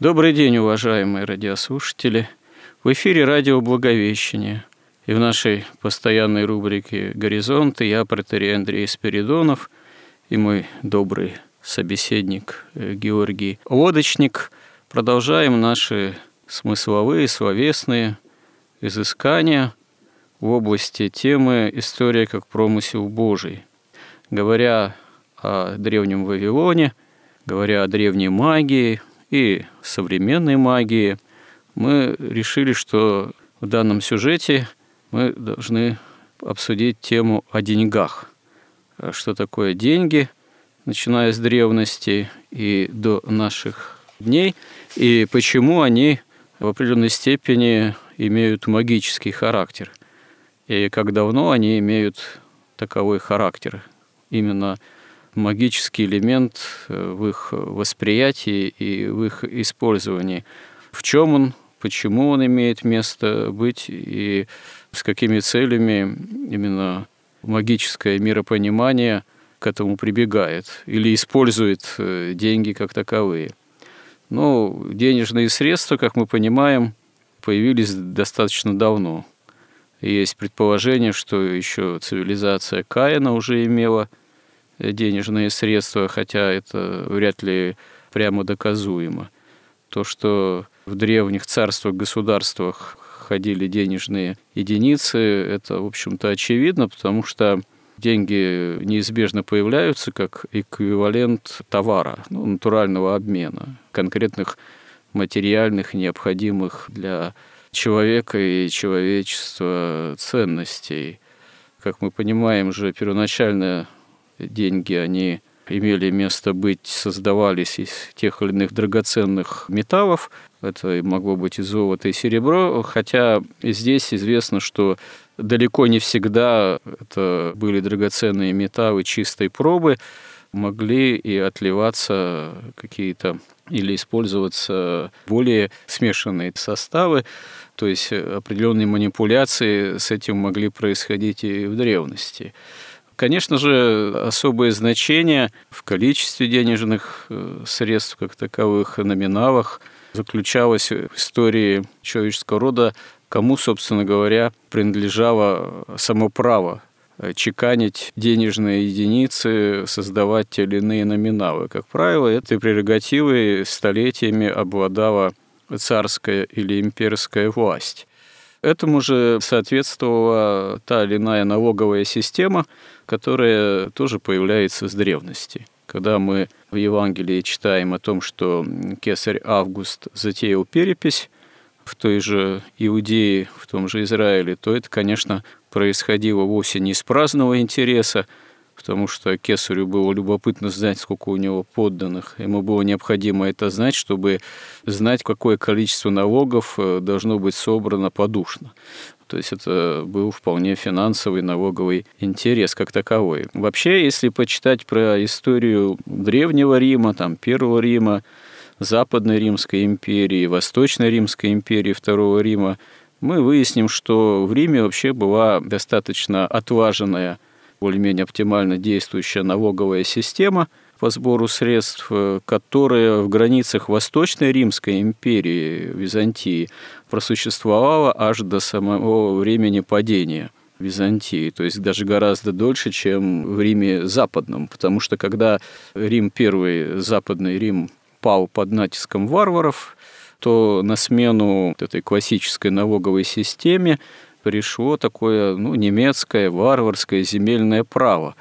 Добрый день, уважаемые радиослушатели. В эфире радио «Благовещение». И в нашей постоянной рубрике «Горизонты» я, протерей Андрей Спиридонов, и мой добрый собеседник э, Георгий Лодочник продолжаем наши смысловые, словесные изыскания в области темы «История как промысел Божий». Говоря о древнем Вавилоне, говоря о древней магии, и современной магии, мы решили, что в данном сюжете мы должны обсудить тему о деньгах. Что такое деньги, начиная с древности и до наших дней, и почему они в определенной степени имеют магический характер, и как давно они имеют таковой характер. Именно магический элемент э, в их восприятии и в их использовании. В чем он, почему он имеет место быть и с какими целями именно магическое миропонимание к этому прибегает или использует э, деньги как таковые. Ну, денежные средства, как мы понимаем, появились достаточно давно. Есть предположение, что еще цивилизация Каина уже имела – денежные средства, хотя это вряд ли прямо доказуемо. То, что в древних царствах, государствах ходили денежные единицы, это, в общем-то, очевидно, потому что деньги неизбежно появляются как эквивалент товара, ну, натурального обмена, конкретных материальных, необходимых для человека и человечества ценностей. Как мы понимаем же, первоначально деньги, они имели место быть, создавались из тех или иных драгоценных металлов. Это могло быть и золото, и серебро, хотя здесь известно, что далеко не всегда это были драгоценные металлы чистой пробы, могли и отливаться какие-то или использоваться более смешанные составы, то есть определенные манипуляции с этим могли происходить и в древности. Конечно же, особое значение в количестве денежных э, средств как таковых, номиналах заключалось в истории человеческого рода, кому, собственно говоря, принадлежало само право э, чеканить денежные единицы, создавать те или иные номиналы. Как правило, этой прерогативой столетиями обладала царская или имперская власть. Этому же соответствовала та или иная налоговая система, которая тоже появляется с древности. Когда мы в Евангелии читаем о том, что кесарь Август затеял перепись в той же Иудее, в том же Израиле, то это, конечно, происходило вовсе не из праздного интереса, потому что Кесарю было любопытно знать, сколько у него подданных. Ему было необходимо это знать, чтобы знать, какое количество налогов э, должно быть собрано подушно. То есть это был вполне финансовый налоговый интерес как таковой. Вообще, если почитать про историю Древнего Рима, там, Первого Рима, Западной Римской империи, Восточной Римской империи, Второго Рима, мы выясним, что в Риме вообще была достаточно отлаженная более-менее оптимально действующая налоговая система по сбору средств, э, которая в границах Восточной Римской империи, Византии, просуществовала аж до самого времени падения Византии, то есть даже гораздо дольше, чем в Риме Западном, потому что когда Рим первый, Западный Рим, пал под натиском варваров, то на смену этой классической налоговой системе пришло такое ну, немецкое варварское земельное право,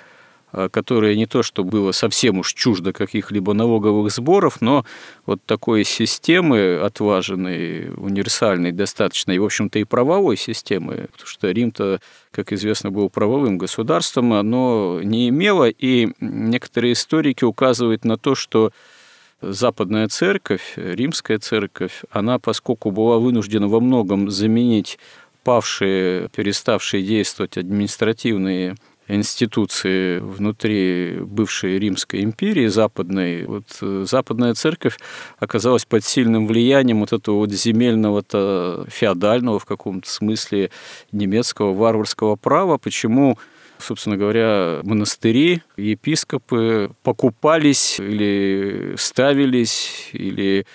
которое не то, что было совсем уж чуждо каких-либо налоговых сборов, но вот такой системы отваженной, универсальной достаточно, и, в общем-то, и правовой системы, потому что Рим-то, как известно, был правовым государством, оно не имело, и некоторые историки указывают на то, что Западная церковь, римская церковь, она, поскольку была вынуждена во многом заменить павшие, переставшие действовать административные институции внутри бывшей Римской империи западной, вот э, западная церковь оказалась под сильным влиянием вот этого вот земельного-то феодального в каком-то смысле немецкого варварского права. Почему собственно говоря, монастыри, епископы покупались или ставились, или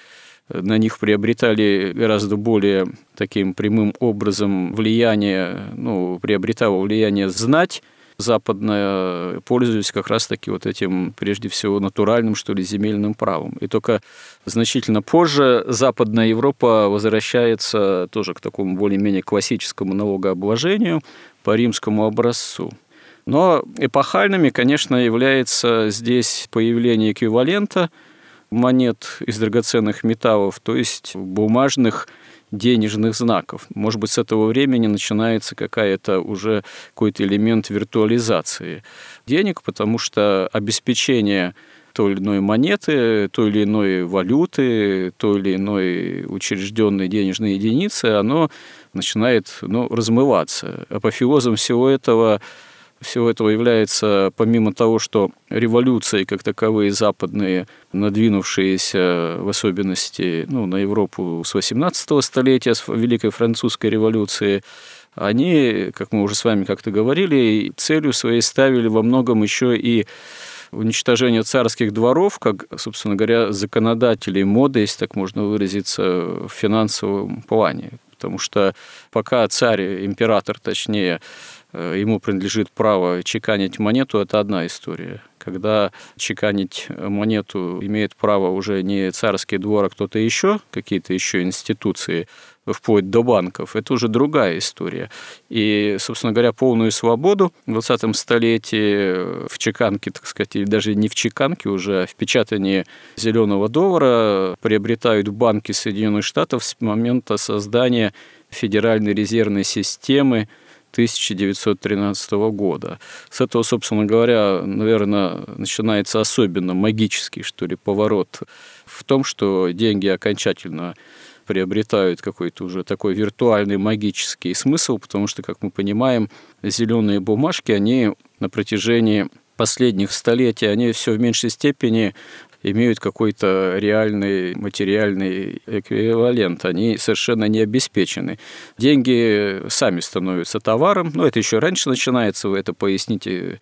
на них приобретали гораздо более таким прямым образом влияние, ну, приобретало влияние знать, западная, пользуясь как раз-таки вот этим, прежде всего, натуральным, что ли, земельным правом. И только значительно позже Западная Европа возвращается тоже к такому более-менее классическому налогообложению по римскому образцу. Но эпохальными, конечно, является здесь появление эквивалента монет из драгоценных металлов, то есть бумажных денежных знаков. Может быть, с этого времени начинается какая-то уже какой-то элемент виртуализации денег, потому что обеспечение той или иной монеты, той или иной валюты, той или иной учрежденной денежной единицы, оно начинает ну, размываться. Апофеозом всего этого всего этого является, помимо того, что революции как таковые западные, надвинувшиеся в особенности ну, на Европу с 18 столетия, с Великой Французской революции, они, как мы уже с вами как-то говорили, целью своей ставили во многом еще и уничтожение царских дворов, как, собственно говоря, законодателей моды, если так можно выразиться, в финансовом плане. Потому что пока царь, император точнее, ему принадлежит право чеканить монету, это одна история. Когда чеканить монету имеет право уже не царский двор, а кто-то еще, какие-то еще институции, вплоть до банков, это уже другая история. И, собственно говоря, полную свободу в 20 столетии в чеканке, так сказать, или даже не в чеканке уже, а в печатании зеленого доллара приобретают банки Соединенных Штатов с момента создания Федеральной резервной системы 1913 года. С этого, собственно говоря, наверное, начинается особенно магический, что ли, поворот в том, что деньги окончательно приобретают какой-то уже такой виртуальный магический смысл, потому что, как мы понимаем, зеленые бумажки, они на протяжении последних столетий, они все в меньшей степени имеют какой-то реальный материальный эквивалент. Они совершенно не обеспечены. Деньги сами становятся товаром. Но это еще раньше начинается, вы это поясните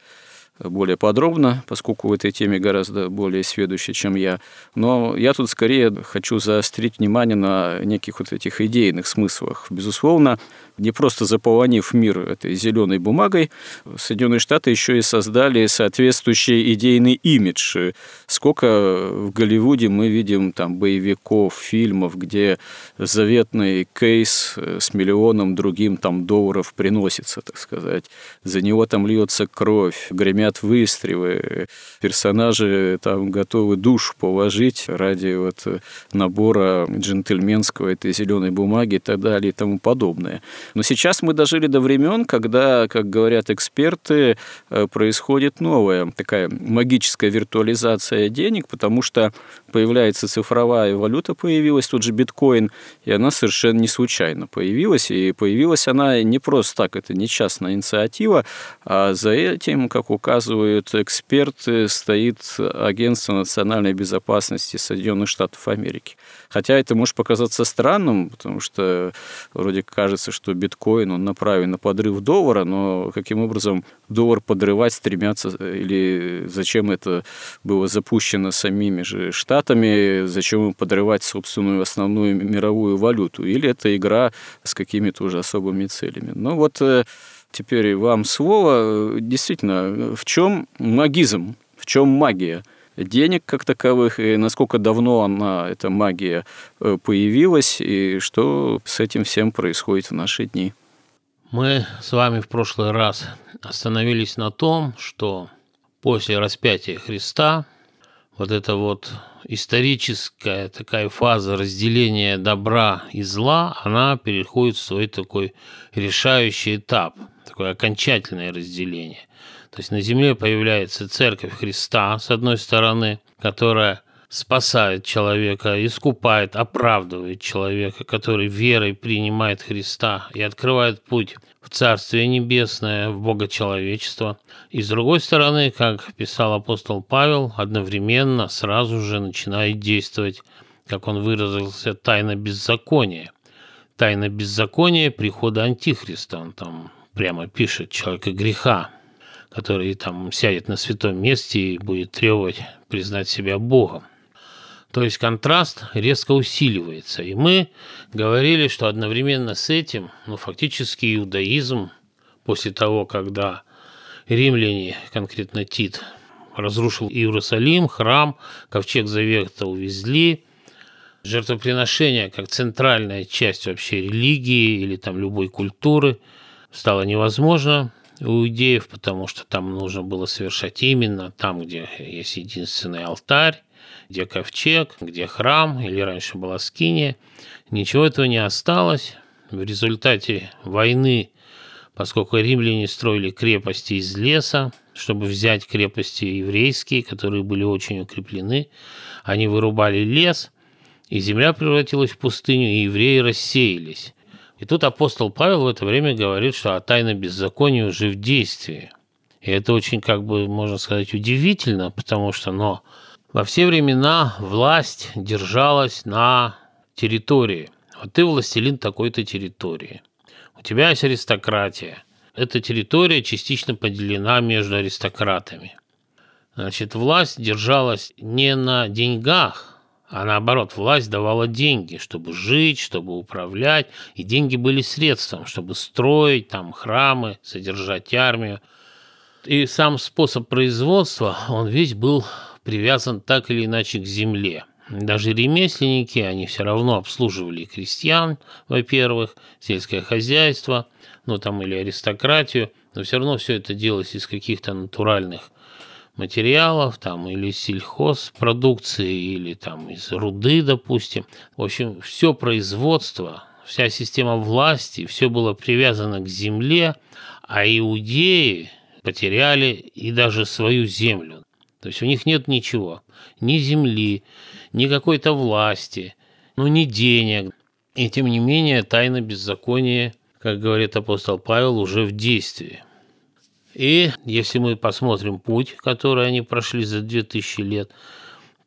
более подробно, поскольку в этой теме гораздо более сведущий, чем я. Но я тут скорее хочу заострить внимание на неких вот этих идейных смыслах. Безусловно, не просто заполонив мир этой зеленой бумагой, Соединенные Штаты еще и создали соответствующий идейный имидж. Сколько в Голливуде мы видим там боевиков, фильмов, где заветный кейс с миллионом другим там долларов приносится, так сказать. За него там льется кровь, гремят выстрелы, персонажи там готовы душу положить ради вот набора джентльменского этой зеленой бумаги и так далее и тому подобное. Но сейчас мы дожили до времен, когда, как говорят эксперты, э, происходит новая такая магическая виртуализация денег, потому что появляется цифровая валюта, появилась тут же биткоин, и она совершенно не случайно появилась. И появилась она не просто так, это не частная инициатива, а за этим, как указывают эксперты, стоит Агентство национальной безопасности Соединенных Штатов Америки. Хотя это может показаться странным, потому что вроде кажется, что биткоин, он направлен на подрыв доллара, но каким образом доллар подрывать стремятся, или зачем это было запущено самими же штатами, зачем подрывать собственную основную мировую валюту, или это игра с какими-то уже особыми целями. Ну вот э, теперь вам слово. Действительно, в чем магизм, в чем магия? денег как таковых, и насколько давно она, эта магия, э, появилась, и что с этим всем происходит в наши дни. Мы с вами в прошлый раз остановились на том, что после распятия Христа вот эта вот историческая такая фаза разделения добра и зла, она переходит в свой такой решающий этап, такое окончательное разделение. То есть на земле появляется церковь Христа, с одной стороны, которая спасает человека, искупает, оправдывает человека, который верой принимает Христа и открывает путь в Царствие Небесное, в Богочеловечество. И с другой стороны, как писал апостол Павел, одновременно сразу же начинает действовать, как он выразился, тайна беззакония. Тайна беззакония прихода Антихриста, он там прямо пишет, человека греха, который там сядет на святом месте и будет требовать признать себя Богом. То есть контраст резко усиливается. И мы говорили, что одновременно с этим, ну, фактически иудаизм, после того, когда римляне, конкретно Тит, разрушил Иерусалим, храм, ковчег Завета увезли, жертвоприношение как центральная часть вообще религии или там любой культуры стало невозможно у иудеев, потому что там нужно было совершать именно там, где есть единственный алтарь, где ковчег, где храм, или раньше была скиния. Ничего этого не осталось. В результате войны, поскольку римляне строили крепости из леса, чтобы взять крепости еврейские, которые были очень укреплены, они вырубали лес, и земля превратилась в пустыню, и евреи рассеялись. И тут апостол Павел в это время говорит, что а тайна беззакония уже в действии. И это очень, как бы, можно сказать, удивительно, потому что, но во все времена власть держалась на территории. Вот ты властелин такой-то территории. У тебя есть аристократия. Эта территория частично поделена между аристократами. Значит, власть держалась не на деньгах, а наоборот, власть давала деньги, чтобы жить, чтобы управлять, и деньги были средством, чтобы строить там храмы, содержать армию. И сам способ производства, он весь был привязан так или иначе к земле. Даже ремесленники, они все равно обслуживали крестьян, во-первых, сельское хозяйство, ну там или аристократию, но все равно все это делалось из каких-то натуральных материалов, там, или сельхозпродукции, или там из руды, допустим. В общем, все производство, вся система власти, все было привязано к земле, а иудеи потеряли и даже свою землю. То есть у них нет ничего, ни земли, ни какой-то власти, ну, ни денег. И тем не менее тайна беззакония, как говорит апостол Павел, уже в действии. И если мы посмотрим путь, который они прошли за 2000 лет,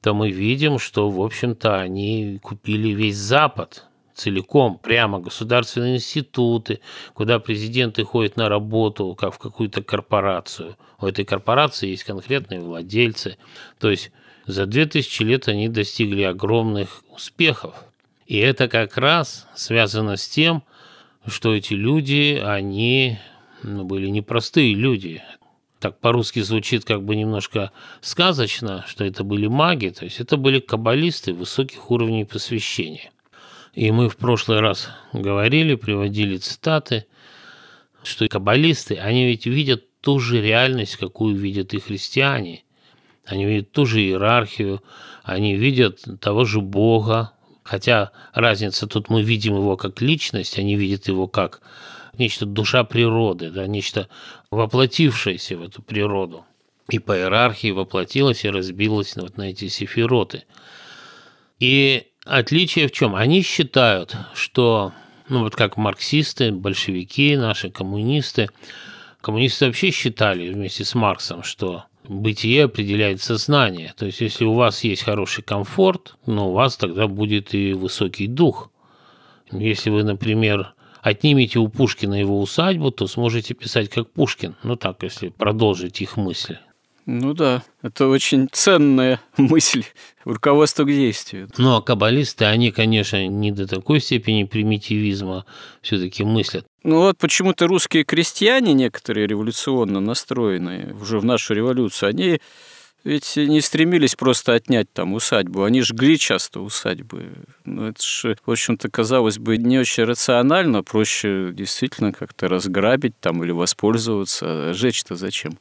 то мы видим, что, в общем-то, они купили весь Запад – целиком, прямо государственные институты, куда президенты ходят на работу, как в какую-то корпорацию. У этой корпорации есть конкретные владельцы. То есть за 2000 лет они достигли огромных успехов. И это как раз связано с тем, что эти люди, они были непростые люди. Так по-русски звучит как бы немножко сказочно, что это были маги, то есть это были каббалисты высоких уровней посвящения. И мы в прошлый раз говорили, приводили цитаты, что каббалисты, они ведь видят ту же реальность, какую видят и христиане. Они видят ту же иерархию, они видят того же Бога, хотя разница тут мы видим его как личность, они видят его как нечто душа природы, да, нечто воплотившееся в эту природу. И по иерархии воплотилось и разбилось вот на эти сефироты. И Отличие в чем? Они считают, что, ну вот как марксисты, большевики, наши коммунисты, коммунисты вообще считали вместе с Марксом, что бытие определяет сознание. То есть, если у вас есть хороший комфорт, ну, у вас тогда будет и высокий дух. Если вы, например, отнимете у Пушкина его усадьбу, то сможете писать как Пушкин. Ну так, если продолжить их мысли. Ну да, это очень ценная мысль, руководство к действию. Ну а каббалисты, они, конечно, не до такой степени примитивизма все-таки мыслят. Ну вот почему-то русские крестьяне, некоторые революционно настроенные, уже в нашу революцию, они ведь не стремились просто отнять там усадьбу, они жгли часто усадьбы. Ну, это же, в общем-то, казалось бы, не очень рационально, проще действительно как-то разграбить там или воспользоваться, а жечь-то зачем?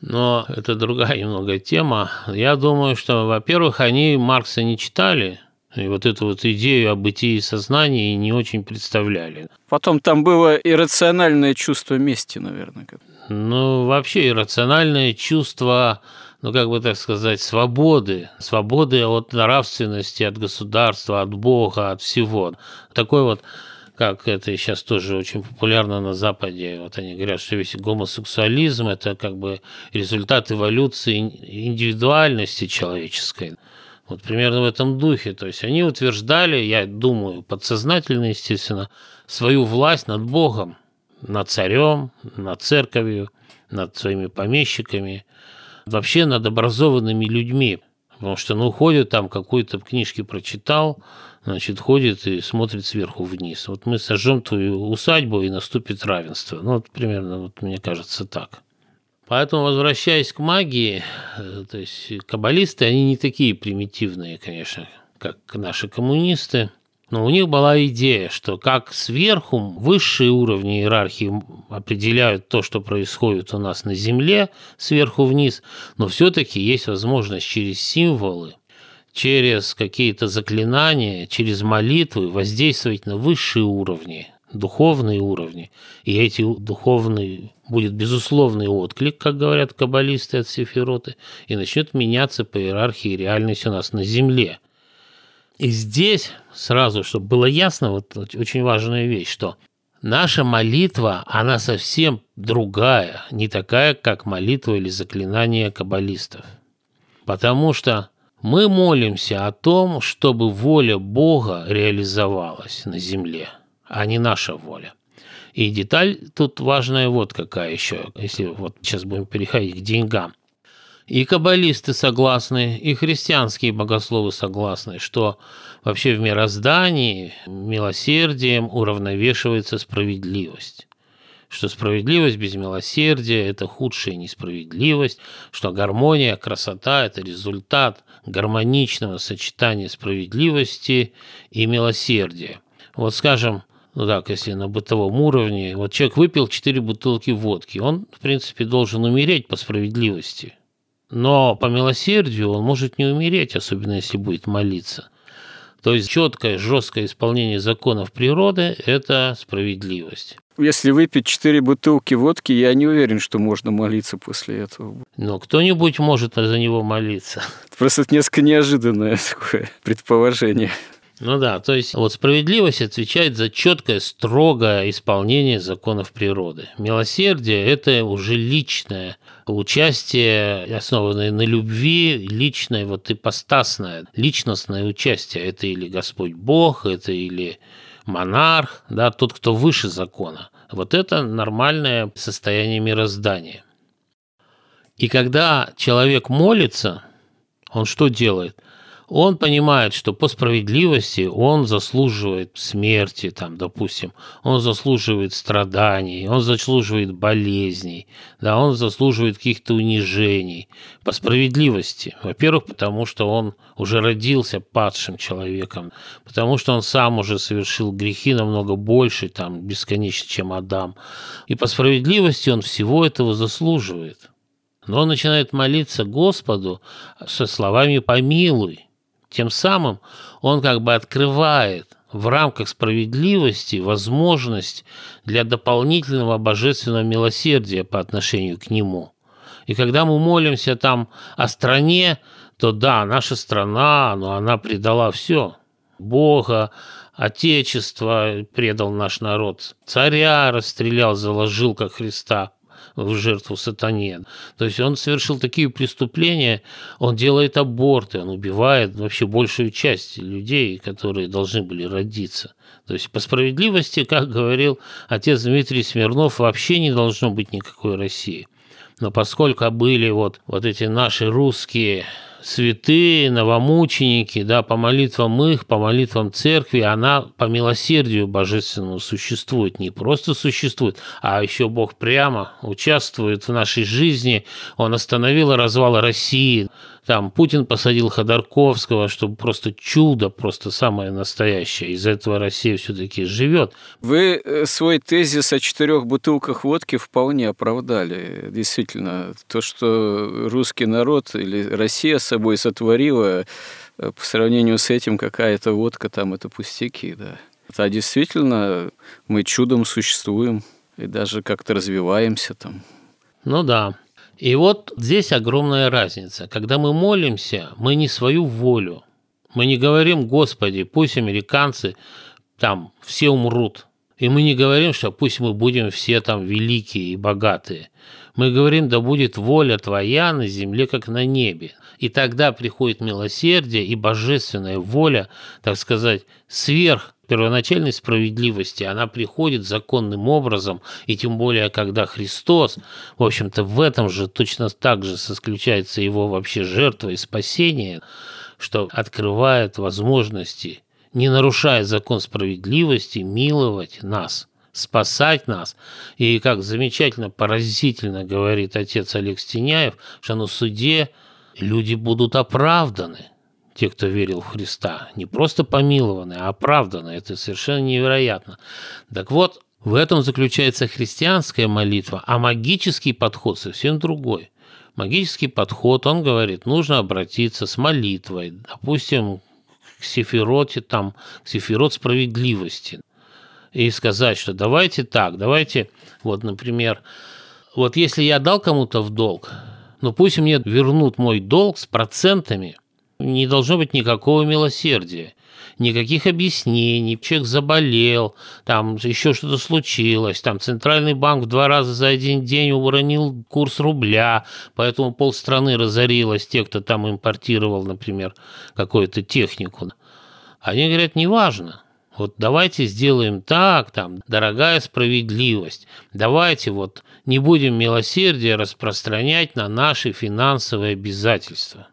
Но это другая немного тема. Я думаю, что, во-первых, они Маркса не читали, и вот эту вот идею о бытии сознания не очень представляли. Потом там было иррациональное чувство мести, наверное. Ну, вообще иррациональное чувство, ну, как бы так сказать, свободы. Свободы от нравственности, от государства, от Бога, от всего. Такой вот как это сейчас тоже очень популярно на Западе. Вот они говорят, что весь гомосексуализм – это как бы результат эволюции индивидуальности человеческой. Вот примерно в этом духе. То есть они утверждали, я думаю, подсознательно, естественно, свою власть над Богом, над царем, над церковью, над своими помещиками, вообще над образованными людьми. Потому что, ну, ходит там, какой-то книжки прочитал, значит, ходит и смотрит сверху вниз. Вот мы сожжем твою усадьбу, и наступит равенство. Ну, вот примерно, вот мне кажется, так. Поэтому, возвращаясь к магии, э, то есть каббалисты, они не такие примитивные, конечно, как наши коммунисты. Но у них была идея, что как сверху высшие уровни иерархии определяют то, что происходит у нас на Земле, сверху вниз, но все-таки есть возможность через символы, через какие-то заклинания, через молитвы воздействовать на высшие уровни, духовные уровни. И эти духовные будет безусловный отклик, как говорят каббалисты от Сефироты, и начнет меняться по иерархии реальность у нас на Земле. И здесь сразу, чтобы было ясно, вот очень важная вещь, что наша молитва, она совсем другая, не такая, как молитва или заклинание каббалистов. Потому что мы молимся о том, чтобы воля Бога реализовалась на земле, а не наша воля. И деталь тут важная вот какая еще, если вот сейчас будем переходить к деньгам. И каббалисты согласны, и христианские богословы согласны, что вообще в мироздании милосердием уравновешивается справедливость что справедливость без милосердия – это худшая несправедливость, что гармония, красота – это результат гармоничного сочетания справедливости и милосердия. Вот скажем, ну так, если на бытовом уровне, вот человек выпил 4 бутылки водки, он, в принципе, должен умереть по справедливости. Но по милосердию он может не умереть, особенно если будет молиться. То есть четкое, жесткое исполнение законов природы – это справедливость. Если выпить 4 бутылки водки, я не уверен, что можно молиться после этого. Но кто-нибудь может за него молиться. Просто это несколько неожиданное такое предположение. Ну да, то есть вот справедливость отвечает за четкое, строгое исполнение законов природы. Милосердие – это уже личное участие, основанное на любви, личное, вот ипостасное, личностное участие. Это или Господь Бог, это или монарх, да, тот, кто выше закона. Вот это нормальное состояние мироздания. И когда человек молится, он что делает? Он понимает, что по справедливости он заслуживает смерти, там, допустим, он заслуживает страданий, он заслуживает болезней, да, он заслуживает каких-то унижений по справедливости. Во-первых, потому что он уже родился падшим человеком, потому что он сам уже совершил грехи намного больше, там, бесконечно, чем Адам. И по справедливости он всего этого заслуживает. Но он начинает молиться Господу со словами «помилуй», тем самым он как бы открывает в рамках справедливости возможность для дополнительного божественного милосердия по отношению к нему. И когда мы молимся там о стране, то да, наша страна, но она предала все. Бога, Отечество предал наш народ, царя расстрелял, заложил как Христа в жертву сатане. То есть он совершил такие преступления, он делает аборты, он убивает вообще большую часть людей, которые должны были родиться. То есть по справедливости, как говорил отец Дмитрий Смирнов, вообще не должно быть никакой России. Но поскольку были вот, вот эти наши русские святые, новомученики, да, по молитвам их, по молитвам церкви, она по милосердию божественному существует, не просто существует, а еще Бог прямо участвует в нашей жизни. Он остановил развал России, Там Путин посадил Ходорковского, чтобы просто чудо, просто самое настоящее. Из этого Россия все-таки живет. Вы э, свой тезис о четырех бутылках водки вполне оправдали. Действительно, то, что русский народ или Россия собой сотворила, э, по сравнению с этим какая-то водка там это пустяки, да. А действительно мы чудом существуем и даже как-то развиваемся там. Ну да. И вот здесь огромная разница. Когда мы молимся, мы не свою волю. Мы не говорим, Господи, пусть американцы там все умрут. И мы не говорим, что пусть мы будем все там великие и богатые. Мы говорим, да будет воля Твоя на земле, как на небе. И тогда приходит милосердие и божественная воля, так сказать, сверх первоначальной справедливости, она приходит законным образом, и тем более, когда Христос, в общем-то, в этом же точно так же сосключается его вообще жертва и спасение, что открывает возможности, не нарушая закон справедливости, миловать нас – спасать нас. И как замечательно, поразительно говорит отец Олег Стеняев, что на суде люди будут оправданы – те, кто верил в Христа, не просто помилованы, а оправданы. Это совершенно невероятно. Так вот, в этом заключается христианская молитва, а магический подход совсем другой. Магический подход, он говорит, нужно обратиться с молитвой, допустим, к сефироте, там, к сефирот справедливости, и сказать, что давайте так, давайте, вот, например, вот если я дал кому-то в долг, ну пусть мне вернут мой долг с процентами – не должно быть никакого милосердия, никаких объяснений. Человек заболел, там еще что-то случилось, там Центральный банк в два раза за один день уронил курс рубля, поэтому полстраны разорилось, те, кто там импортировал, например, какую-то технику. Они говорят, неважно, вот давайте сделаем так, там, дорогая справедливость, давайте вот не будем милосердие распространять на наши финансовые обязательства.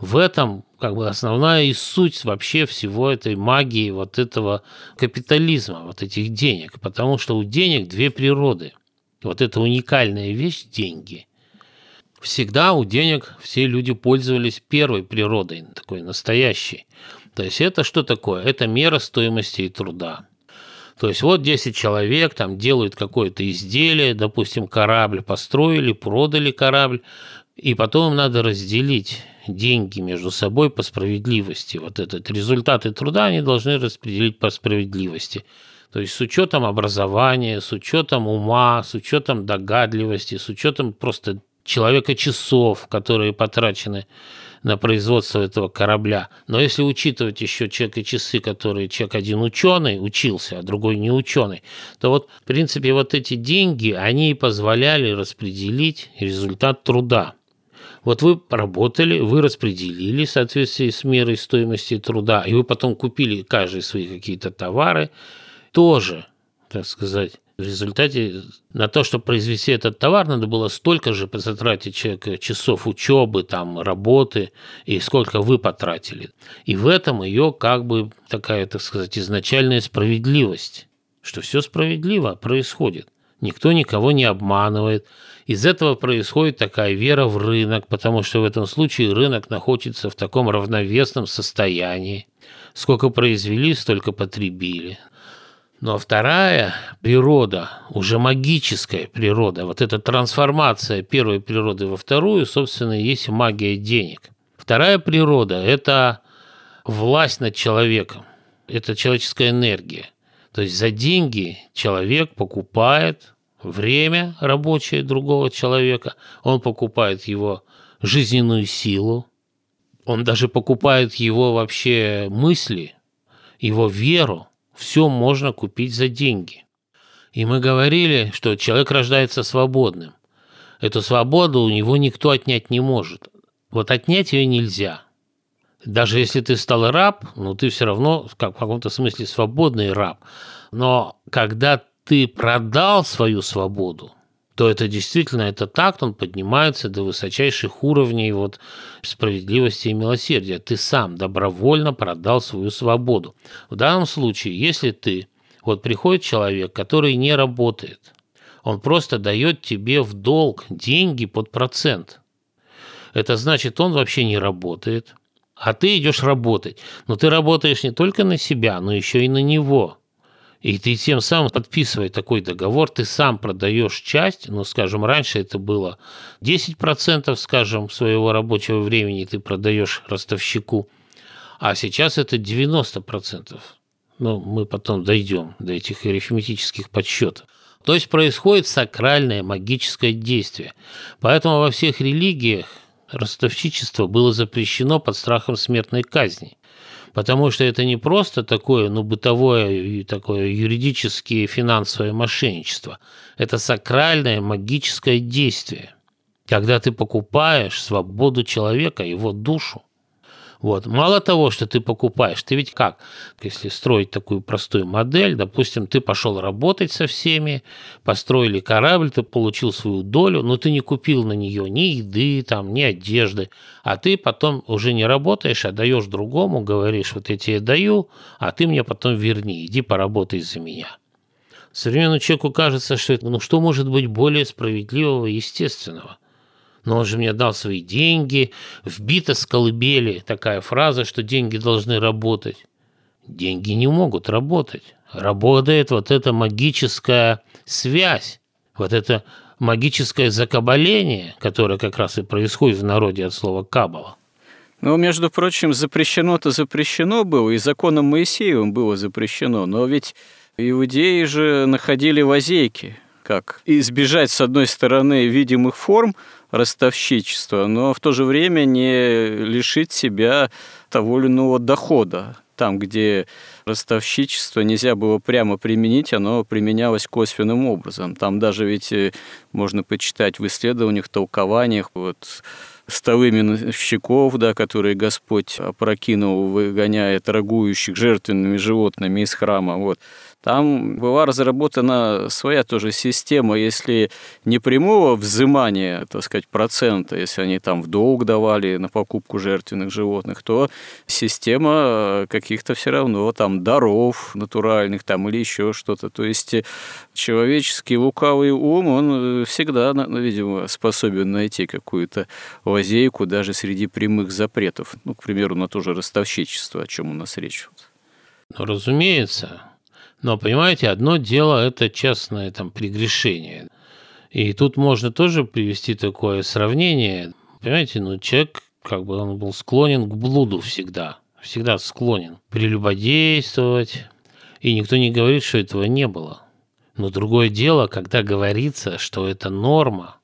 В этом как бы основная и суть вообще всего этой магии вот этого капитализма, вот этих денег. Потому что у денег две природы. Вот это уникальная вещь – деньги. Всегда у денег все люди пользовались первой природой, такой настоящей. То есть это что такое? Это мера стоимости и труда. То есть вот 10 человек там делают какое-то изделие, допустим, корабль построили, продали корабль, и потом им надо разделить деньги между собой по справедливости. Вот этот результаты труда они должны распределить по справедливости. То есть с учетом образования, с учетом ума, с учетом догадливости, с учетом просто человека часов, которые потрачены на производство этого корабля. Но если учитывать еще человека часы, которые человек один ученый учился, а другой не ученый, то вот в принципе вот эти деньги, они и позволяли распределить результат труда. Вот вы поработали, вы распределили в соответствии с мерой стоимости труда, и вы потом купили каждый свои какие-то товары, тоже, так сказать, в результате на то, чтобы произвести этот товар, надо было столько же затратить человека часов учебы, там, работы, и сколько вы потратили. И в этом ее как бы такая, так сказать, изначальная справедливость, что все справедливо происходит. Никто никого не обманывает, из этого происходит такая вера в рынок, потому что в этом случае рынок находится в таком равновесном состоянии. Сколько произвели, столько потребили. Но вторая природа, уже магическая природа, вот эта трансформация первой природы во вторую, собственно, есть магия денег. Вторая природа – это власть над человеком, это человеческая энергия. То есть за деньги человек покупает время рабочее другого человека, он покупает его жизненную силу, он даже покупает его вообще мысли, его веру. Все можно купить за деньги. И мы говорили, что человек рождается свободным. Эту свободу у него никто отнять не может. Вот отнять ее нельзя. Даже если ты стал раб, ну ты все равно в каком-то смысле свободный раб. Но когда ты продал свою свободу, то это действительно это так, он поднимается до высочайших уровней вот справедливости и милосердия. Ты сам добровольно продал свою свободу. В данном случае, если ты, вот приходит человек, который не работает, он просто дает тебе в долг деньги под процент. это значит, он вообще не работает, а ты идешь работать. Но ты работаешь не только на себя, но еще и на него. И ты тем самым, подписывая такой договор, ты сам продаешь часть, ну, скажем, раньше это было 10%, скажем, своего рабочего времени ты продаешь ростовщику, а сейчас это 90%. Ну, мы потом дойдем до этих арифметических подсчетов. То есть происходит сакральное магическое действие. Поэтому во всех религиях ростовщичество было запрещено под страхом смертной казни. Потому что это не просто такое, ну, бытовое такое юридическое финансовое мошенничество. Это сакральное магическое действие. Когда ты покупаешь свободу человека, его душу. Вот. Мало того, что ты покупаешь, ты ведь как? Если строить такую простую модель, допустим, ты пошел работать со всеми, построили корабль, ты получил свою долю, но ты не купил на нее ни еды, там, ни одежды, а ты потом уже не работаешь, а даешь другому, говоришь, вот я тебе даю, а ты мне потом верни, иди поработай за меня. Современному человеку кажется, что ну что может быть более справедливого и естественного? Но он же мне дал свои деньги, вбита с колыбели такая фраза, что деньги должны работать. Деньги не могут работать. Работает вот эта магическая связь, вот это магическое закабаление, которое как раз и происходит в народе от слова «кабала». Ну, между прочим, запрещено-то запрещено было, и законом Моисеевым было запрещено, но ведь иудеи же находили лазейки, как избежать, с одной стороны, видимых форм, ростовщичества, но в то же время не лишить себя того или иного дохода. Там, где ростовщичество нельзя было прямо применить, оно применялось косвенным образом. Там даже ведь э, можно почитать в исследованиях, толкованиях, вот столы миновщиков, да, которые Господь опрокинул, выгоняя торгующих жертвенными животными из храма. Вот. Там была разработана своя тоже система, если не прямого взимания, так сказать, процента, если они там в долг давали на покупку жертвенных животных, то система каких-то все равно там даров натуральных там или еще что-то. То есть человеческий лукавый ум, он всегда, видимо, способен найти какую-то лазейку даже среди прямых запретов. Ну, к примеру, на то же ростовщичество, о чем у нас речь. Ну, разумеется, но, понимаете, одно дело – это частное там, прегрешение. И тут можно тоже привести такое сравнение. Понимаете, ну, человек, как бы он был склонен к блуду всегда. Всегда склонен прелюбодействовать. И никто не говорит, что этого не было. Но другое дело, когда говорится, что это норма.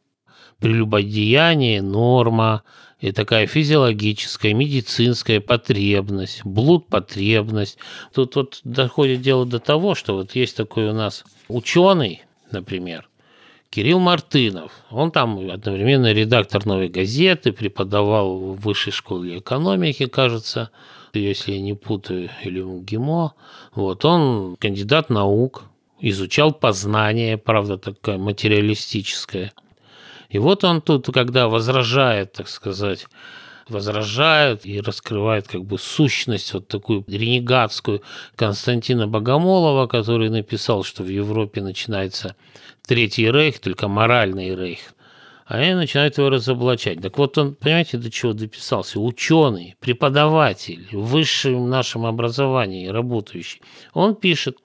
Прелюбодеяние – норма, и такая физиологическая, медицинская потребность, блуд потребность. Тут вот доходит дело до того, что вот есть такой у нас ученый, например, Кирилл Мартынов. Он там одновременно редактор «Новой газеты», преподавал в высшей школе экономики, кажется, если я не путаю, или в ГИМО. Вот, он кандидат наук, изучал познание, правда, такое материалистическое – и вот он тут, когда возражает, так сказать, возражает и раскрывает как бы сущность вот такую ренегатскую Константина Богомолова, который написал, что в Европе начинается Третий Рейх, только моральный Рейх. А они начинают его разоблачать. Так вот он, понимаете, до чего дописался? Ученый, преподаватель в высшем нашем образовании работающий. Он пишет,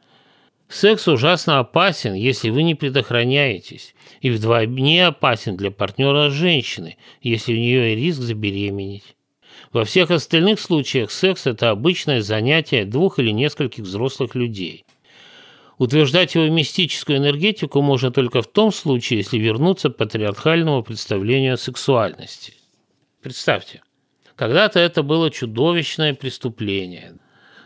Секс ужасно опасен, если вы не предохраняетесь, и вдвойне опасен для партнера женщины, если у нее риск забеременеть. Во всех остальных случаях секс – это обычное занятие двух или нескольких взрослых людей. Утверждать его мистическую энергетику можно только в том случае, если вернуться к патриархальному представлению о сексуальности. Представьте, когда-то это было чудовищное преступление –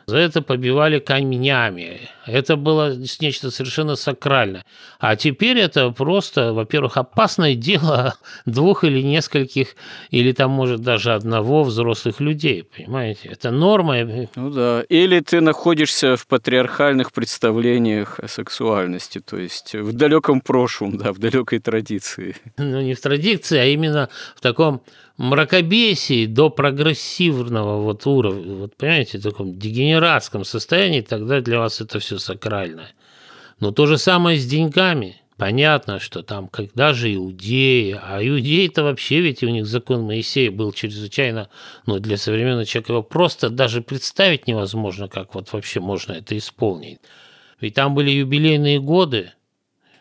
за это побивали камнями. Это было нечто совершенно сакральное. А теперь это просто, во-первых, опасное дело двух или нескольких, или там, может, даже одного взрослых людей, понимаете? Это норма. Ну да. Или ты находишься в патриархальных представлениях о сексуальности, то есть в далеком прошлом, да, в далекой традиции. Ну, не в традиции, а именно в таком мракобесии до прогрессивного вот уровня, вот понимаете, в таком дегенератском состоянии, тогда для вас это все сакральное. Но то же самое с деньгами. Понятно, что там когда же иудеи, а иудеи-то вообще ведь у них закон Моисея был чрезвычайно, ну, для современного человека его просто даже представить невозможно, как вот вообще можно это исполнить. Ведь там были юбилейные годы,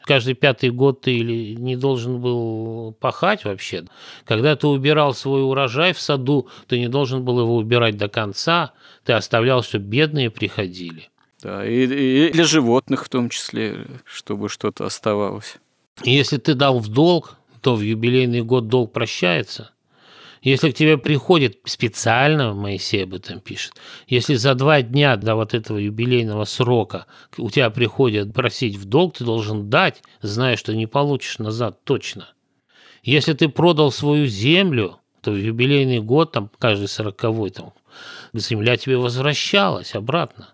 каждый пятый год ты или не должен был пахать вообще. Когда ты убирал свой урожай в саду, ты не должен был его убирать до конца, ты оставлял, чтобы бедные приходили. Да, и, и для животных в том числе, чтобы что-то оставалось. И если ты дал в долг, то в юбилейный год долг прощается. Если к тебе приходит специально, Моисей об этом пишет, если за два дня до вот этого юбилейного срока у тебя приходят просить в долг, ты должен дать, зная, что не получишь назад точно. Если ты продал свою землю, то в юбилейный год, там, каждый сороковой, там, земля тебе возвращалась обратно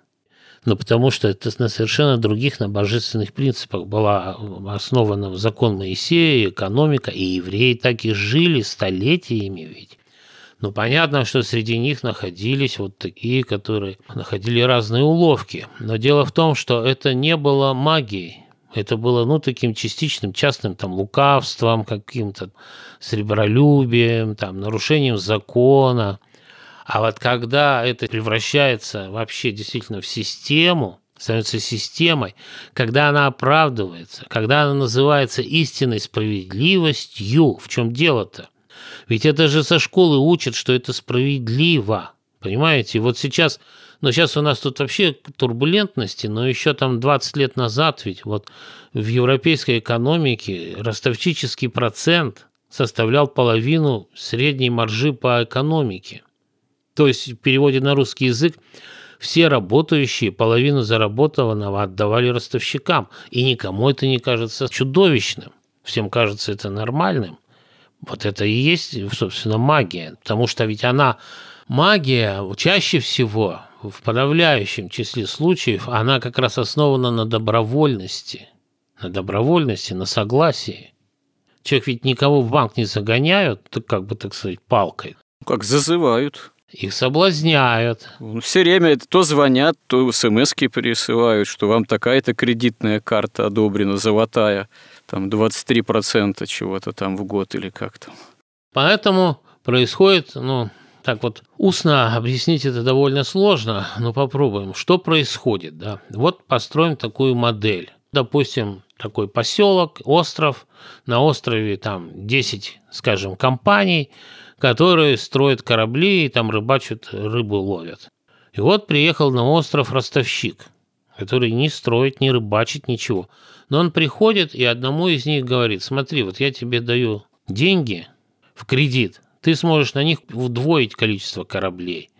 но потому что это на совершенно других, на божественных принципах была основана закон Моисея, экономика, и евреи так и жили столетиями ведь. Но понятно, что среди них находились вот такие, которые находили разные уловки. Но дело в том, что это не было магией. Это было, ну, таким частичным, частным там лукавством, каким-то сребролюбием, там, нарушением закона – а вот когда это превращается вообще действительно в систему, становится системой, когда она оправдывается, когда она называется истинной справедливостью, в чем дело-то? Ведь это же со школы учат, что это справедливо. Понимаете? Вот сейчас, но сейчас у нас тут вообще турбулентности, но еще там 20 лет назад ведь вот в европейской экономике ростовчический процент составлял половину средней маржи по экономике. То есть в переводе на русский язык все работающие половину заработанного отдавали ростовщикам, и никому это не кажется чудовищным. Всем кажется это нормальным. Вот это и есть, собственно, магия. Потому что ведь она, магия, чаще всего, в подавляющем числе случаев, она как раз основана на добровольности. На добровольности, на согласии. Человек ведь никого в банк не загоняют, как бы, так сказать, палкой. Как зазывают. Их соблазняют. Все время то звонят, то смс присылают, что вам такая-то кредитная карта одобрена, золотая, там 23% чего-то там в год или как там. Поэтому происходит, ну, так вот, устно объяснить это довольно сложно, но попробуем. Что происходит, да? Вот построим такую модель. Допустим, такой поселок, остров. На острове там 10, скажем, компаний – которые строят корабли и там рыбачат, рыбу ловят. И вот приехал на остров ростовщик, который не строит, не рыбачит, ничего. Но он приходит и одному из них говорит, смотри, вот я тебе даю деньги в кредит, ты сможешь на них удвоить количество кораблей.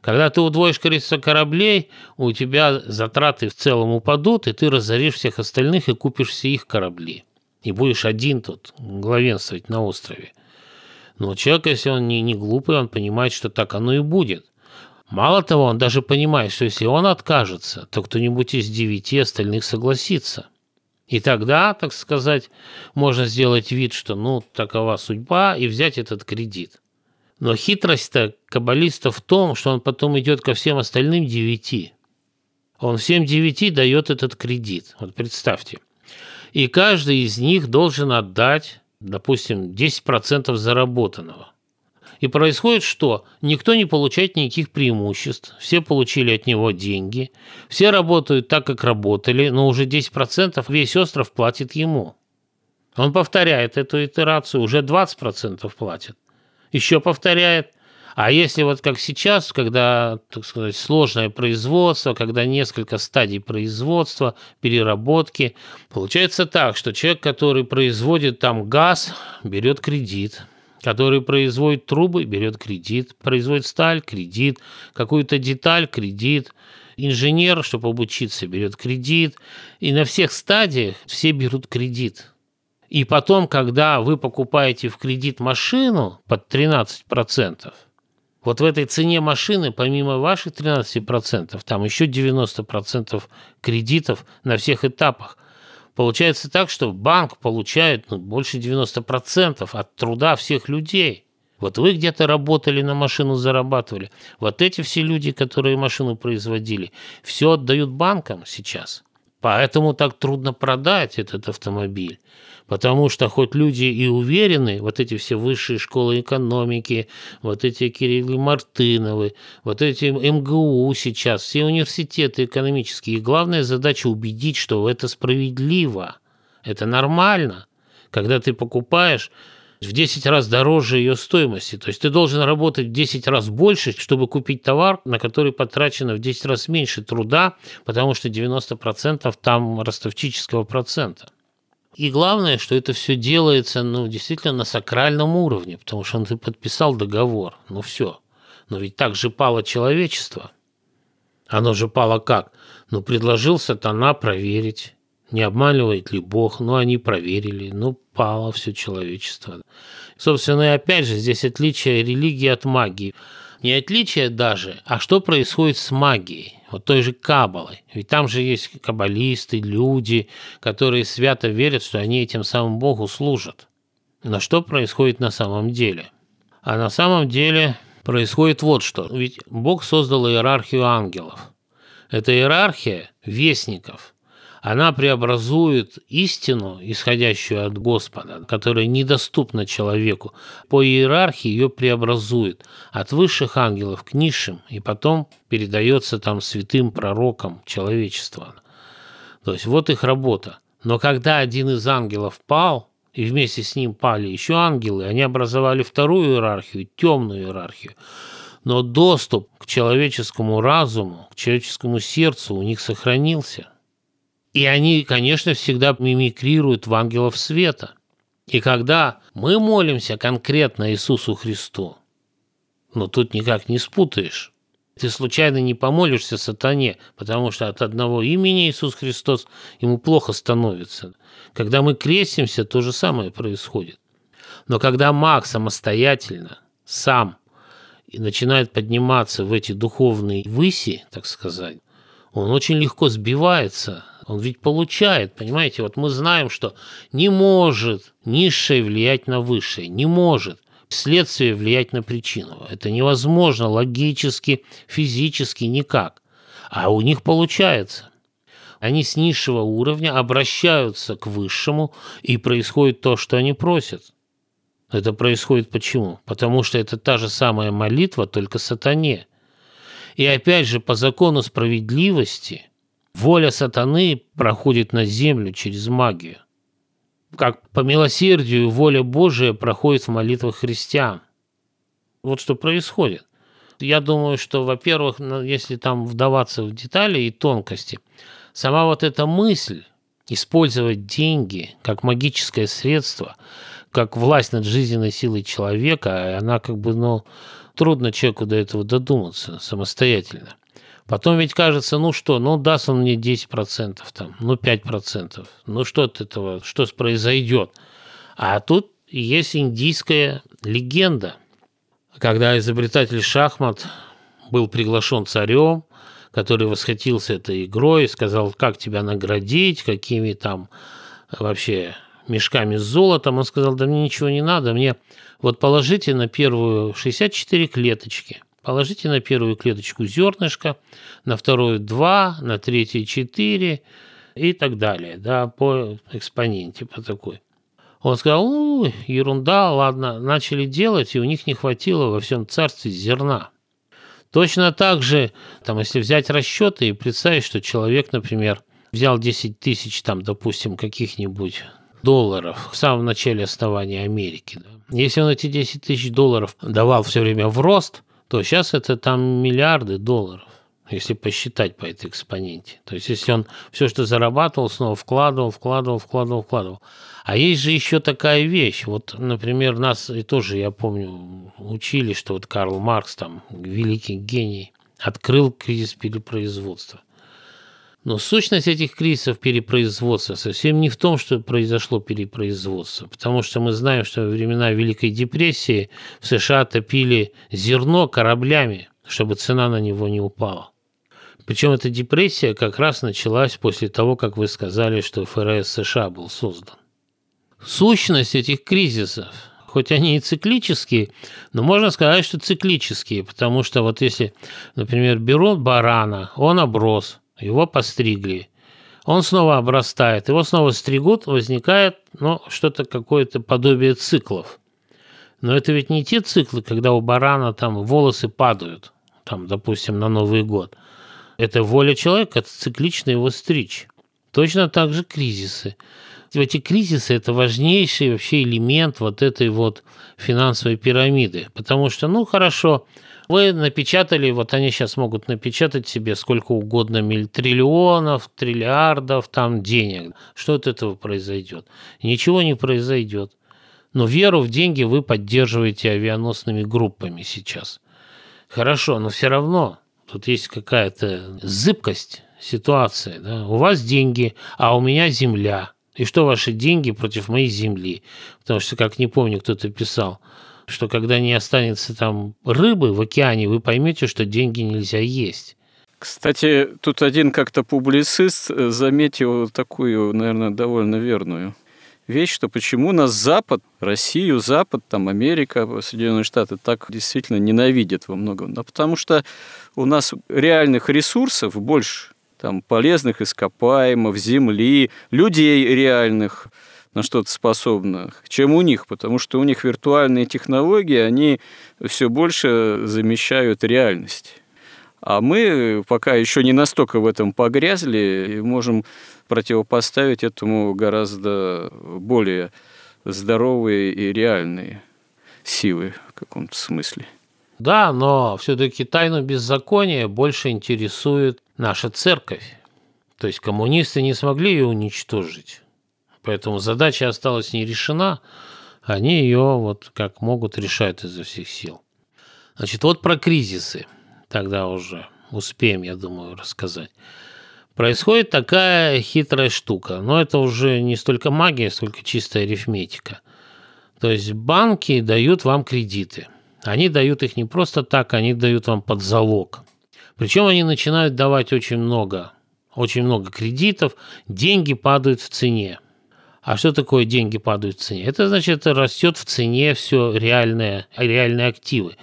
Когда ты удвоишь количество кораблей, у тебя затраты в целом упадут, и ты разоришь всех остальных и купишь все их корабли. И будешь один тут главенствовать на острове. Но человек, если он не, не глупый, он понимает, что так оно и будет. Мало того, он даже понимает, что если он откажется, то кто-нибудь из девяти остальных согласится. И тогда, так сказать, можно сделать вид, что ну такова судьба, и взять этот кредит. Но хитрость-то каббалиста в том, что он потом идет ко всем остальным девяти. Он всем девяти дает этот кредит. Вот представьте. И каждый из них должен отдать допустим, 10% заработанного. И происходит что? Никто не получает никаких преимуществ, все получили от него деньги, все работают так, как работали, но уже 10% весь остров платит ему. Он повторяет эту итерацию, уже 20% платит. Еще повторяет, а если вот как сейчас, когда, так сказать, сложное производство, когда несколько стадий производства, переработки, получается так, что человек, который производит там газ, берет кредит, который производит трубы, берет кредит, производит сталь, кредит, какую-то деталь, кредит, инженер, чтобы обучиться, берет кредит. И на всех стадиях все берут кредит. И потом, когда вы покупаете в кредит машину под 13%, вот в этой цене машины, помимо ваших 13%, там еще 90% кредитов на всех этапах. Получается так, что банк получает ну, больше 90% от труда всех людей. Вот вы где-то работали на машину, зарабатывали. Вот эти все люди, которые машину производили, все отдают банкам сейчас. Поэтому так трудно продать этот автомобиль. Потому что хоть люди и уверены, вот эти все высшие школы экономики, вот эти Кириллы Мартыновы, вот эти МГУ сейчас, все университеты экономические, и главная задача убедить, что это справедливо, это нормально. Когда ты покупаешь в 10 раз дороже ее стоимости. То есть ты должен работать в 10 раз больше, чтобы купить товар, на который потрачено в 10 раз меньше труда, потому что 90% там ростовчического процента. И главное, что это все делается, ну, действительно на сакральном уровне, потому что он ты подписал договор, ну все. Но ведь так же пало человечество. Оно же пало как? Ну, предложил сатана проверить, не обманывает ли Бог, ну, они проверили, ну, пало все человечество. Собственно, и опять же, здесь отличие религии от магии. Не отличие даже, а что происходит с магией вот той же Кабалой. Ведь там же есть каббалисты, люди, которые свято верят, что они этим самым Богу служат. Но что происходит на самом деле? А на самом деле происходит вот что. Ведь Бог создал иерархию ангелов. Это иерархия вестников – она преобразует истину, исходящую от Господа, которая недоступна человеку. По иерархии ее преобразует от высших ангелов к низшим, и потом передается там святым пророкам человечества. То есть вот их работа. Но когда один из ангелов пал, и вместе с ним пали еще ангелы, они образовали вторую иерархию, темную иерархию. Но доступ к человеческому разуму, к человеческому сердцу у них сохранился – и они, конечно, всегда мимикрируют в ангелов света. И когда мы молимся конкретно Иисусу Христу, но ну, тут никак не спутаешь. Ты случайно не помолишься сатане, потому что от одного имени Иисус Христос ему плохо становится. Когда мы крестимся, то же самое происходит. Но когда маг самостоятельно, сам, и начинает подниматься в эти духовные выси, так сказать, он очень легко сбивается он ведь получает, понимаете? Вот мы знаем, что не может низшее влиять на высшее, не может следствие влиять на причину. Это невозможно логически, физически, никак. А у них получается. Они с низшего уровня обращаются к высшему, и происходит то, что они просят. Это происходит почему? Потому что это та же самая молитва, только сатане. И опять же, по закону справедливости – Воля сатаны проходит на землю через магию. Как по милосердию воля Божия проходит в молитвах христиан. Вот что происходит. Я думаю, что, во-первых, если там вдаваться в детали и тонкости, сама вот эта мысль использовать деньги как магическое средство, как власть над жизненной силой человека, она как бы, ну, трудно человеку до этого додуматься самостоятельно. Потом ведь кажется, ну что, ну даст он мне 10%, там, ну 5%, ну что от этого, что произойдет? А тут есть индийская легенда, когда изобретатель шахмат был приглашен царем, который восхитился этой игрой, сказал, как тебя наградить, какими там вообще мешками с золотом. Он сказал, да мне ничего не надо, мне вот положите на первую 64 клеточки – Положите на первую клеточку зернышко, на вторую 2, на третью 4 и так далее, да, по экспоненте, по такой. Он сказал, ну, ерунда, ладно, начали делать, и у них не хватило во всем царстве зерна. Точно так же, там, если взять расчеты и представить, что человек, например, взял 10 тысяч, там, допустим, каких-нибудь долларов в самом начале основания Америки. Да. Если он эти 10 тысяч долларов давал все время в рост, то сейчас это там миллиарды долларов, если посчитать по этой экспоненте. То есть если он все, что зарабатывал, снова вкладывал, вкладывал, вкладывал, вкладывал. А есть же еще такая вещь. Вот, например, нас и тоже, я помню, учили, что вот Карл Маркс, там, великий гений, открыл кризис перепроизводства. Но сущность этих кризисов перепроизводства совсем не в том, что произошло перепроизводство, потому что мы знаем, что во времена Великой депрессии в США топили зерно кораблями, чтобы цена на него не упала. Причем эта депрессия как раз началась после того, как вы сказали, что ФРС США был создан. Сущность этих кризисов, хоть они и циклические, но можно сказать, что циклические, потому что вот если, например, берут барана, он оброс – его постригли. он снова обрастает, его снова стригут, возникает ну, что-то, какое-то подобие циклов. Но это ведь не те циклы, когда у барана там волосы падают, там, допустим, на Новый год. Это воля человека, это циклично его стричь. Точно так же кризисы. Эти кризисы – это важнейший вообще элемент вот этой вот финансовой пирамиды. Потому что, ну, хорошо, вы напечатали, вот они сейчас могут напечатать себе сколько угодно миль, триллионов, триллиардов там денег. Что от этого произойдет? Ничего не произойдет. Но веру в деньги вы поддерживаете авианосными группами сейчас. Хорошо, но все равно тут есть какая-то зыбкость ситуации. Да? У вас деньги, а у меня земля. И что ваши деньги против моей земли? Потому что, как не помню, кто-то писал, что когда не останется там рыбы в океане, вы поймете, что деньги нельзя есть. Кстати, тут один как-то публицист заметил такую, наверное, довольно верную вещь, что почему нас Запад, Россию, Запад, там Америка, Соединенные Штаты так действительно ненавидят во многом. Да потому что у нас реальных ресурсов больше, там полезных ископаемых, земли, людей реальных на что-то способных, чем у них, потому что у них виртуальные технологии, они все больше замещают реальность. А мы пока еще не настолько в этом погрязли и можем противопоставить этому гораздо более здоровые и реальные силы в каком-то смысле. Да, но все-таки тайну беззакония больше интересует наша церковь. То есть коммунисты не смогли ее уничтожить. Поэтому задача осталась не решена. Они ее вот как могут решают изо всех сил. Значит, вот про кризисы тогда уже успеем, я думаю, рассказать. Происходит такая хитрая штука, но это уже не столько магия, сколько чистая арифметика. То есть банки дают вам кредиты. Они дают их не просто так, они дают вам под залог. Причем они начинают давать очень много, очень много кредитов, деньги падают в цене. А что такое деньги падают в цене? Это значит, растет в цене все реальные, реальные активы.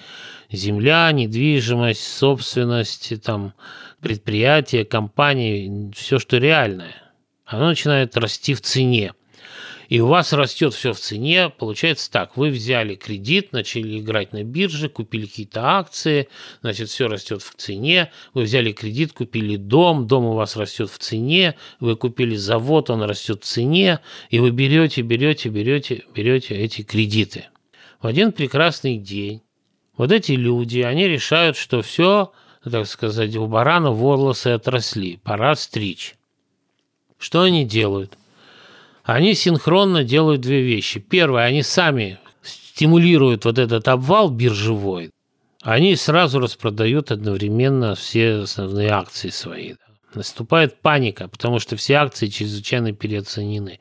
Земля, недвижимость, собственность, там, предприятия, компании, все, что реальное, оно начинает расти в цене. И у вас растет все в цене, получается так, вы взяли кредит, начали играть на бирже, купили какие-то акции, значит, все растет в цене, вы взяли кредит, купили дом, дом у вас растет в цене, вы купили завод, он растет в цене, и вы берете, берете, берете, берете эти кредиты. В один прекрасный день вот эти люди, они решают, что все – так сказать, у барана волосы отросли, пора стричь. Что они делают? Они синхронно делают две вещи. Первое, они сами стимулируют вот этот обвал биржевой, они сразу распродают одновременно все основные акции свои. Наступает паника, потому что все акции чрезвычайно переоценены.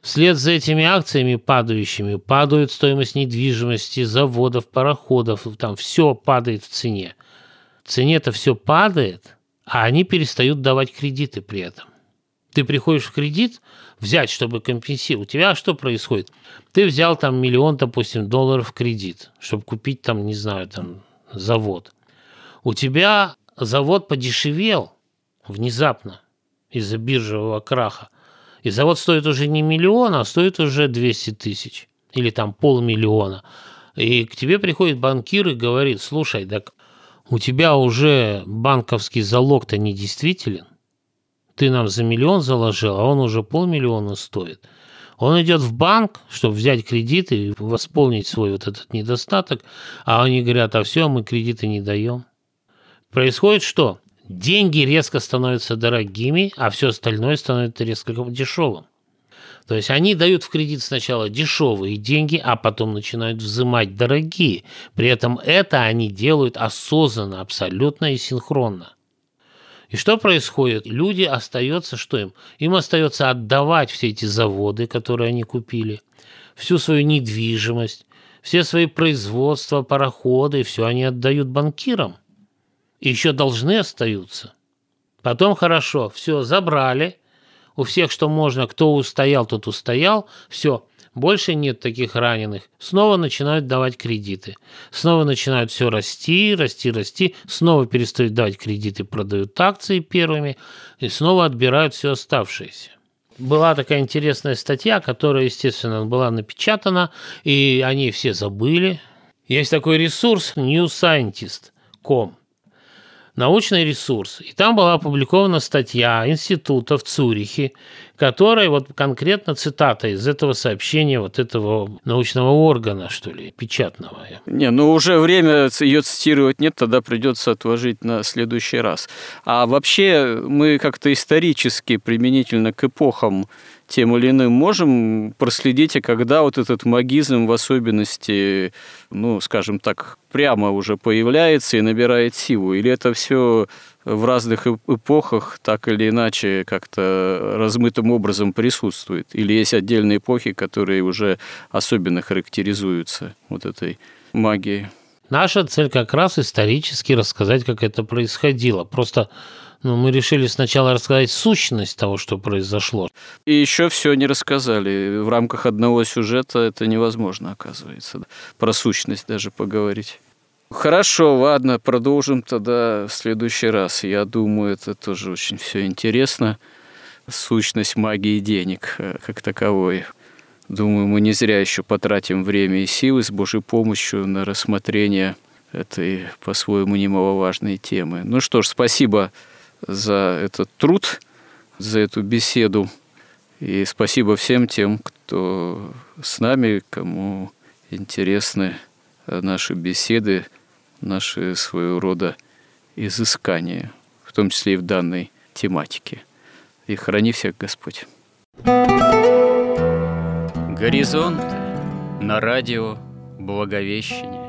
Вслед за этими акциями падающими падают стоимость недвижимости, заводов, пароходов, там все падает в цене цене-то все падает, а они перестают давать кредиты при этом. Ты приходишь в кредит взять, чтобы компенсировать. У тебя что происходит? Ты взял там миллион, допустим, долларов в кредит, чтобы купить там, не знаю, там завод. У тебя завод подешевел внезапно из-за биржевого краха. И завод стоит уже не миллион, а стоит уже 200 тысяч или там полмиллиона. И к тебе приходит банкир и говорит, слушай, так у тебя уже банковский залог-то недействителен. Ты нам за миллион заложил, а он уже полмиллиона стоит. Он идет в банк, чтобы взять кредит и восполнить свой вот этот недостаток, а они говорят, а все, мы кредиты не даем. Происходит что? Деньги резко становятся дорогими, а все остальное становится резко дешевым. То есть они дают в кредит сначала дешевые деньги, а потом начинают взимать дорогие. При этом это они делают осознанно, абсолютно и синхронно. И что происходит? Люди остается, что им? Им остается отдавать все эти заводы, которые они купили, всю свою недвижимость, все свои производства, пароходы, все они отдают банкирам. И еще должны остаются. Потом хорошо, все, забрали – у всех, что можно, кто устоял, тот устоял, все, больше нет таких раненых, снова начинают давать кредиты. Снова начинают все расти, расти, расти, снова перестают давать кредиты, продают акции первыми. И снова отбирают все оставшееся. Была такая интересная статья, которая, естественно, была напечатана, и они все забыли. Есть такой ресурс newscientist.com научный ресурс. И там была опубликована статья института в Цюрихе, которая вот конкретно цитата из этого сообщения вот этого научного органа, что ли, печатного. Не, ну уже время ее цитировать нет, тогда придется отложить на следующий раз. А вообще мы как-то исторически применительно к эпохам тем или иным можем проследить, когда вот этот магизм в особенности, ну, скажем так, прямо уже появляется и набирает силу? Или это все в разных эпохах так или иначе как-то размытым образом присутствует? Или есть отдельные эпохи, которые уже особенно характеризуются вот этой магией? Наша цель как раз исторически рассказать, как это происходило. Просто но мы решили сначала рассказать сущность того, что произошло. И еще все не рассказали. В рамках одного сюжета это невозможно, оказывается. Про сущность даже поговорить. Хорошо, ладно, продолжим тогда в следующий раз. Я думаю, это тоже очень все интересно. Сущность магии денег э, как таковой. Думаю, мы не зря еще потратим время и силы с Божьей помощью на рассмотрение этой по-своему немаловажной темы. Ну что ж, спасибо за этот труд, за эту беседу. И спасибо всем тем, кто с нами, кому интересны наши беседы, наши своего рода изыскания, в том числе и в данной тематике. И храни всех Господь. Горизонт на радио Благовещение.